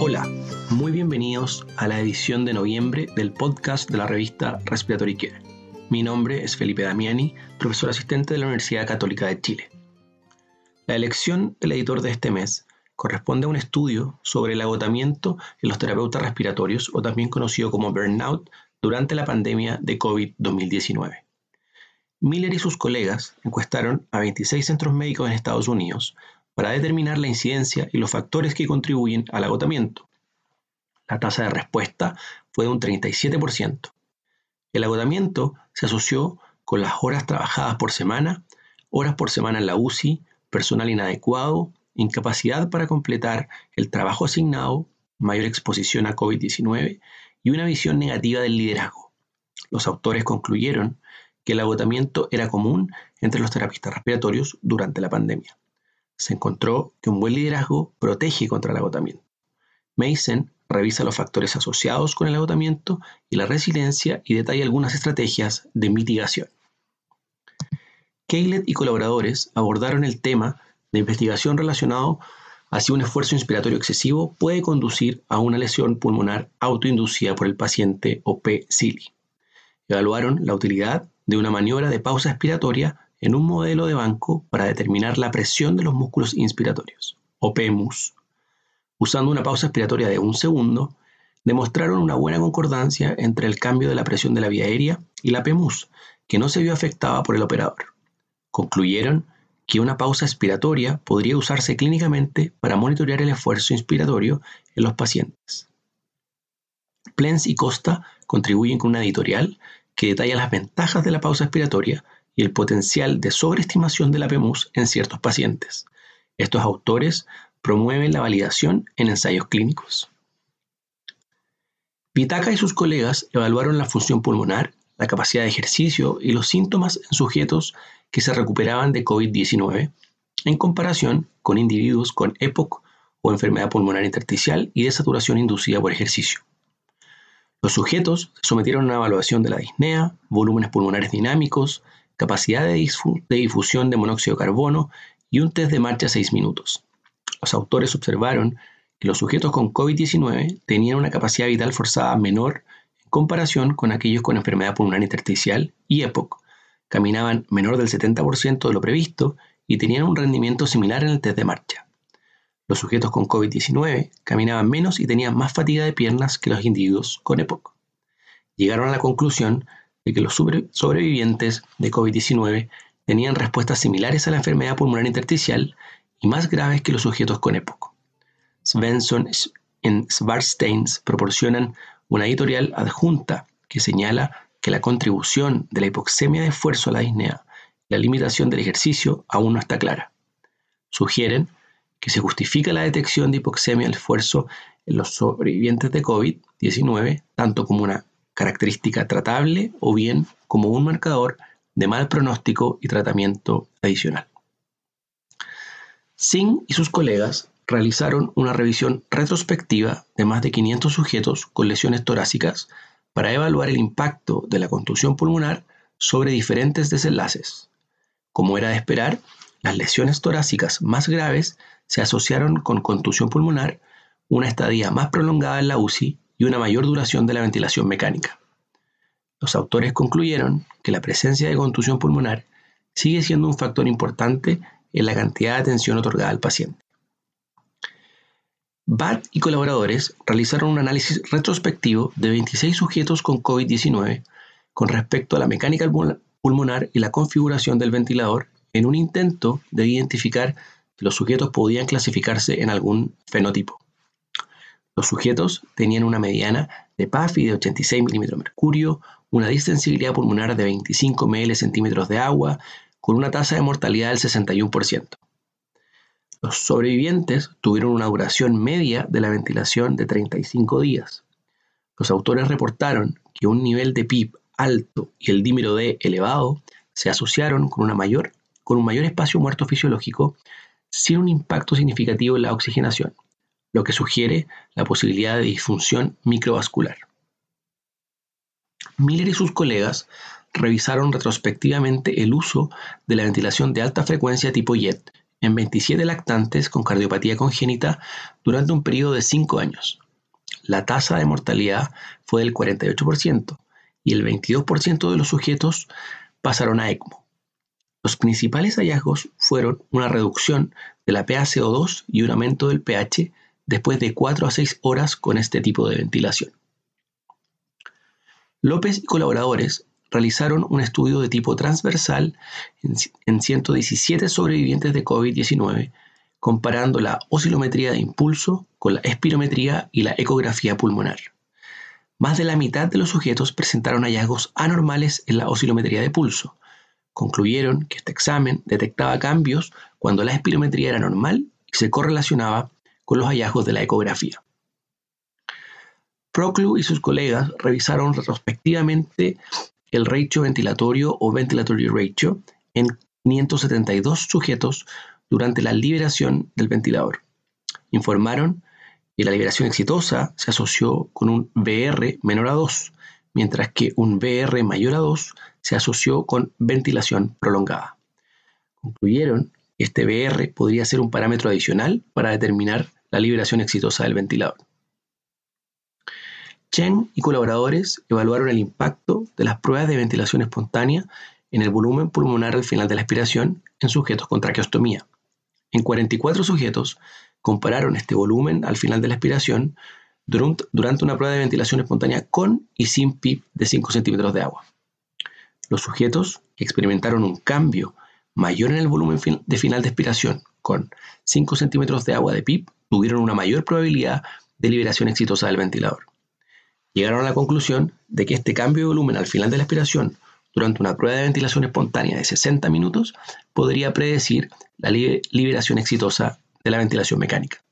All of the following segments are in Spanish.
Hola, muy bienvenidos a la edición de noviembre del podcast de la revista Respiratory Care. Mi nombre es Felipe Damiani, profesor asistente de la Universidad Católica de Chile. La elección del editor de este mes corresponde a un estudio sobre el agotamiento en los terapeutas respiratorios, o también conocido como burnout, durante la pandemia de COVID-2019. Miller y sus colegas encuestaron a 26 centros médicos en Estados Unidos para determinar la incidencia y los factores que contribuyen al agotamiento. La tasa de respuesta fue de un 37%. El agotamiento se asoció con las horas trabajadas por semana, horas por semana en la UCI, personal inadecuado, incapacidad para completar el trabajo asignado, mayor exposición a COVID-19 y una visión negativa del liderazgo. Los autores concluyeron que el agotamiento era común entre los terapistas respiratorios durante la pandemia se encontró que un buen liderazgo protege contra el agotamiento. Mason revisa los factores asociados con el agotamiento y la resiliencia y detalla algunas estrategias de mitigación. Kaylet y colaboradores abordaron el tema de investigación relacionado a si un esfuerzo inspiratorio excesivo puede conducir a una lesión pulmonar autoinducida por el paciente o P-SILI. Evaluaron la utilidad de una maniobra de pausa expiratoria en un modelo de banco para determinar la presión de los músculos inspiratorios, o PEMUS. Usando una pausa expiratoria de un segundo, demostraron una buena concordancia entre el cambio de la presión de la vía aérea y la PEMUS, que no se vio afectada por el operador. Concluyeron que una pausa expiratoria podría usarse clínicamente para monitorear el esfuerzo inspiratorio en los pacientes. Plens y Costa contribuyen con una editorial que detalla las ventajas de la pausa expiratoria y el potencial de sobreestimación de la PEMUS en ciertos pacientes. Estos autores promueven la validación en ensayos clínicos. Pitaka y sus colegas evaluaron la función pulmonar, la capacidad de ejercicio y los síntomas en sujetos que se recuperaban de COVID-19 en comparación con individuos con EPOC o enfermedad pulmonar intersticial y desaturación inducida por ejercicio. Los sujetos se sometieron a una evaluación de la disnea, volúmenes pulmonares dinámicos, capacidad de, difusión de monóxido de carbono y un test de marcha 6 minutos. Los autores observaron que los sujetos con COVID-19 tenían una capacidad vital forzada menor en comparación con aquellos con enfermedad pulmonar intersticial y EPOC. Caminaban menor del 70% de lo previsto y tenían un rendimiento similar en el test de marcha. Los sujetos con COVID-19 caminaban menos y tenían más fatiga de piernas que los individuos con EPOC. Llegaron a la conclusión que los sobrevivientes de COVID-19 tenían respuestas similares a la enfermedad pulmonar intersticial y más graves que los sujetos con EPOC. Svensson y Svartsteins proporcionan una editorial adjunta que señala que la contribución de la hipoxemia de esfuerzo a la disnea y la limitación del ejercicio aún no está clara. Sugieren que se justifica la detección de hipoxemia al esfuerzo en los sobrevivientes de COVID-19 tanto como una característica tratable o bien como un marcador de mal pronóstico y tratamiento adicional. Singh y sus colegas realizaron una revisión retrospectiva de más de 500 sujetos con lesiones torácicas para evaluar el impacto de la contusión pulmonar sobre diferentes desenlaces. Como era de esperar, las lesiones torácicas más graves se asociaron con contusión pulmonar, una estadía más prolongada en la UCI y una mayor duración de la ventilación mecánica. Los autores concluyeron que la presencia de contusión pulmonar sigue siendo un factor importante en la cantidad de atención otorgada al paciente. BAT y colaboradores realizaron un análisis retrospectivo de 26 sujetos con COVID-19 con respecto a la mecánica pulmonar y la configuración del ventilador en un intento de identificar si los sujetos podían clasificarse en algún fenotipo. Los sujetos tenían una mediana de PAFI de 86 milímetros mercurio, una distensibilidad pulmonar de 25 ml centímetros de agua, con una tasa de mortalidad del 61%. Los sobrevivientes tuvieron una duración media de la ventilación de 35 días. Los autores reportaron que un nivel de PIB alto y el dímero D elevado se asociaron con, una mayor, con un mayor espacio muerto fisiológico sin un impacto significativo en la oxigenación lo que sugiere la posibilidad de disfunción microvascular. Miller y sus colegas revisaron retrospectivamente el uso de la ventilación de alta frecuencia tipo JET en 27 lactantes con cardiopatía congénita durante un periodo de 5 años. La tasa de mortalidad fue del 48% y el 22% de los sujetos pasaron a ECMO. Los principales hallazgos fueron una reducción de la PaCO2 y un aumento del pH después de 4 a 6 horas con este tipo de ventilación. López y colaboradores realizaron un estudio de tipo transversal en 117 sobrevivientes de COVID-19, comparando la oscilometría de impulso con la espirometría y la ecografía pulmonar. Más de la mitad de los sujetos presentaron hallazgos anormales en la oscilometría de pulso. Concluyeron que este examen detectaba cambios cuando la espirometría era normal y se correlacionaba con los hallazgos de la ecografía. Proclu y sus colegas revisaron retrospectivamente el ratio ventilatorio o ventilatory ratio en 572 sujetos durante la liberación del ventilador. Informaron que la liberación exitosa se asoció con un VR menor a 2, mientras que un VR mayor a 2 se asoció con ventilación prolongada. Concluyeron que este VR podría ser un parámetro adicional para determinar la liberación exitosa del ventilador. Chen y colaboradores evaluaron el impacto de las pruebas de ventilación espontánea en el volumen pulmonar al final de la expiración en sujetos con traqueostomía. En 44 sujetos compararon este volumen al final de la expiración durante una prueba de ventilación espontánea con y sin PIP de 5 centímetros de agua. Los sujetos experimentaron un cambio mayor en el volumen de final de expiración con 5 centímetros de agua de PIP tuvieron una mayor probabilidad de liberación exitosa del ventilador llegaron a la conclusión de que este cambio de volumen al final de la expiración durante una prueba de ventilación espontánea de 60 minutos podría predecir la liberación exitosa de la ventilación mecánica.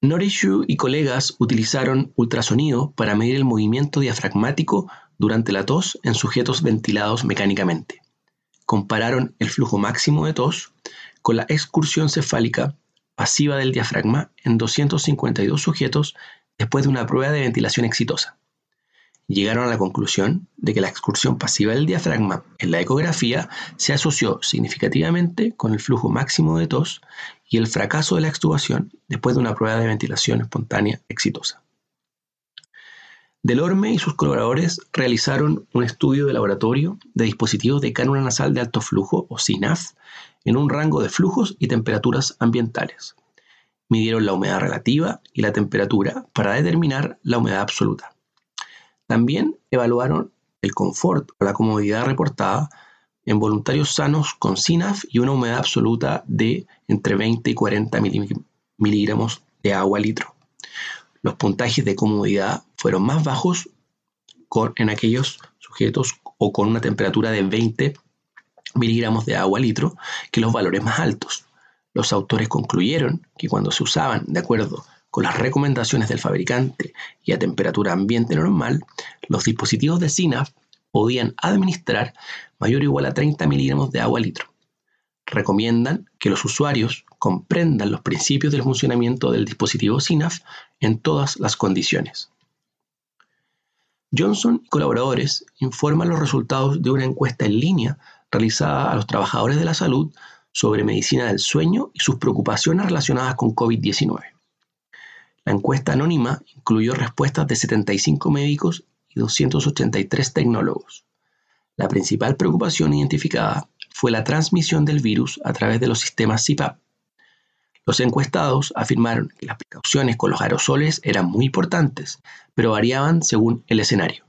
Norishu y colegas utilizaron ultrasonido para medir el movimiento diafragmático durante la tos en sujetos ventilados mecánicamente. Compararon el flujo máximo de tos con la excursión cefálica pasiva del diafragma en 252 sujetos después de una prueba de ventilación exitosa. Llegaron a la conclusión de que la excursión pasiva del diafragma en la ecografía se asoció significativamente con el flujo máximo de tos y el fracaso de la extubación después de una prueba de ventilación espontánea exitosa. Delorme y sus colaboradores realizaron un estudio de laboratorio de dispositivos de cánula nasal de alto flujo, o SINAF, en un rango de flujos y temperaturas ambientales. Midieron la humedad relativa y la temperatura para determinar la humedad absoluta. También evaluaron el confort o la comodidad reportada en voluntarios sanos con SINAF y una humedad absoluta de entre 20 y 40 miligramos de agua litro. Los puntajes de comodidad fueron más bajos en aquellos sujetos o con una temperatura de 20 miligramos de agua litro que los valores más altos. Los autores concluyeron que cuando se usaban de acuerdo con las recomendaciones del fabricante y a temperatura ambiente normal, los dispositivos de SINAF podían administrar mayor o igual a 30 miligramos de agua litro. Recomiendan que los usuarios comprendan los principios del funcionamiento del dispositivo SINAF en todas las condiciones. Johnson y colaboradores informan los resultados de una encuesta en línea realizada a los trabajadores de la salud sobre medicina del sueño y sus preocupaciones relacionadas con COVID-19. La encuesta anónima incluyó respuestas de 75 médicos y 283 tecnólogos. La principal preocupación identificada fue la transmisión del virus a través de los sistemas CPAP, los encuestados afirmaron que las precauciones con los aerosoles eran muy importantes, pero variaban según el escenario.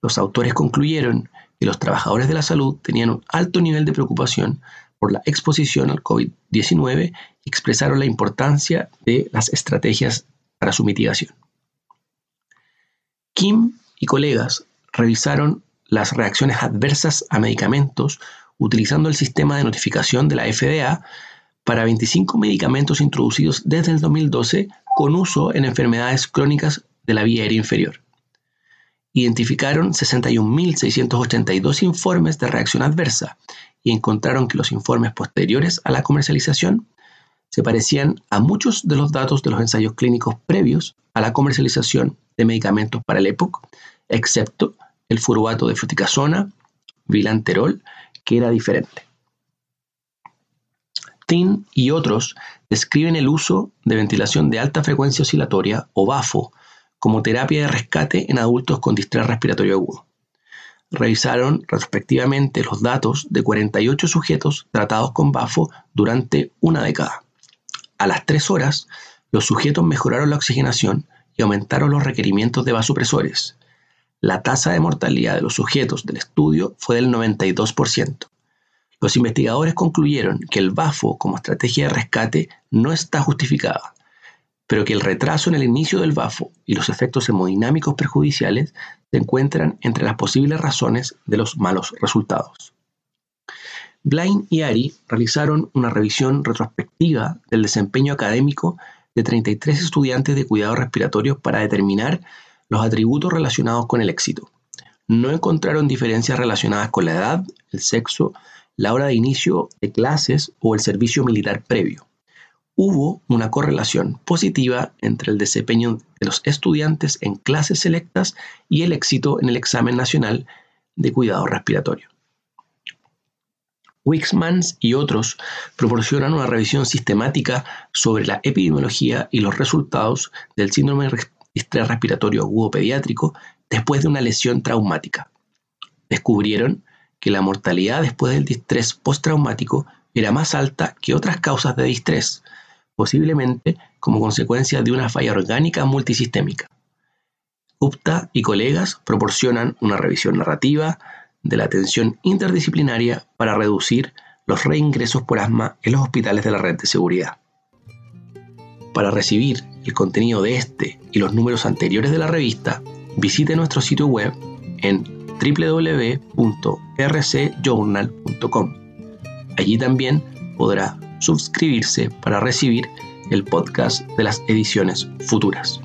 Los autores concluyeron que los trabajadores de la salud tenían un alto nivel de preocupación por la exposición al COVID-19 y expresaron la importancia de las estrategias para su mitigación. Kim y colegas revisaron las reacciones adversas a medicamentos utilizando el sistema de notificación de la FDA para 25 medicamentos introducidos desde el 2012 con uso en enfermedades crónicas de la vía aérea inferior. Identificaron 61.682 informes de reacción adversa y encontraron que los informes posteriores a la comercialización se parecían a muchos de los datos de los ensayos clínicos previos a la comercialización de medicamentos para el EPOC, excepto el furuato de fluticasona, vilanterol, que era diferente. Tin y otros describen el uso de ventilación de alta frecuencia oscilatoria o BAFO como terapia de rescate en adultos con distrés respiratorio agudo. Revisaron retrospectivamente los datos de 48 sujetos tratados con BAFO durante una década. A las 3 horas, los sujetos mejoraron la oxigenación y aumentaron los requerimientos de vasopresores. La tasa de mortalidad de los sujetos del estudio fue del 92%. Los investigadores concluyeron que el BAFO como estrategia de rescate no está justificada, pero que el retraso en el inicio del BAFO y los efectos hemodinámicos perjudiciales se encuentran entre las posibles razones de los malos resultados. Blaine y Ari realizaron una revisión retrospectiva del desempeño académico de 33 estudiantes de cuidado respiratorio para determinar los atributos relacionados con el éxito. No encontraron diferencias relacionadas con la edad, el sexo, la hora de inicio de clases o el servicio militar previo. Hubo una correlación positiva entre el desempeño de los estudiantes en clases selectas y el éxito en el examen nacional de cuidado respiratorio. Wixmans y otros proporcionan una revisión sistemática sobre la epidemiología y los resultados del síndrome de estrés respiratorio agudo pediátrico después de una lesión traumática. Descubrieron que la mortalidad después del distrés postraumático era más alta que otras causas de distrés, posiblemente como consecuencia de una falla orgánica multisistémica. UPTA y colegas proporcionan una revisión narrativa de la atención interdisciplinaria para reducir los reingresos por asma en los hospitales de la red de seguridad. Para recibir el contenido de este y los números anteriores de la revista, visite nuestro sitio web en www.rcjournal.com. Allí también podrá suscribirse para recibir el podcast de las ediciones futuras.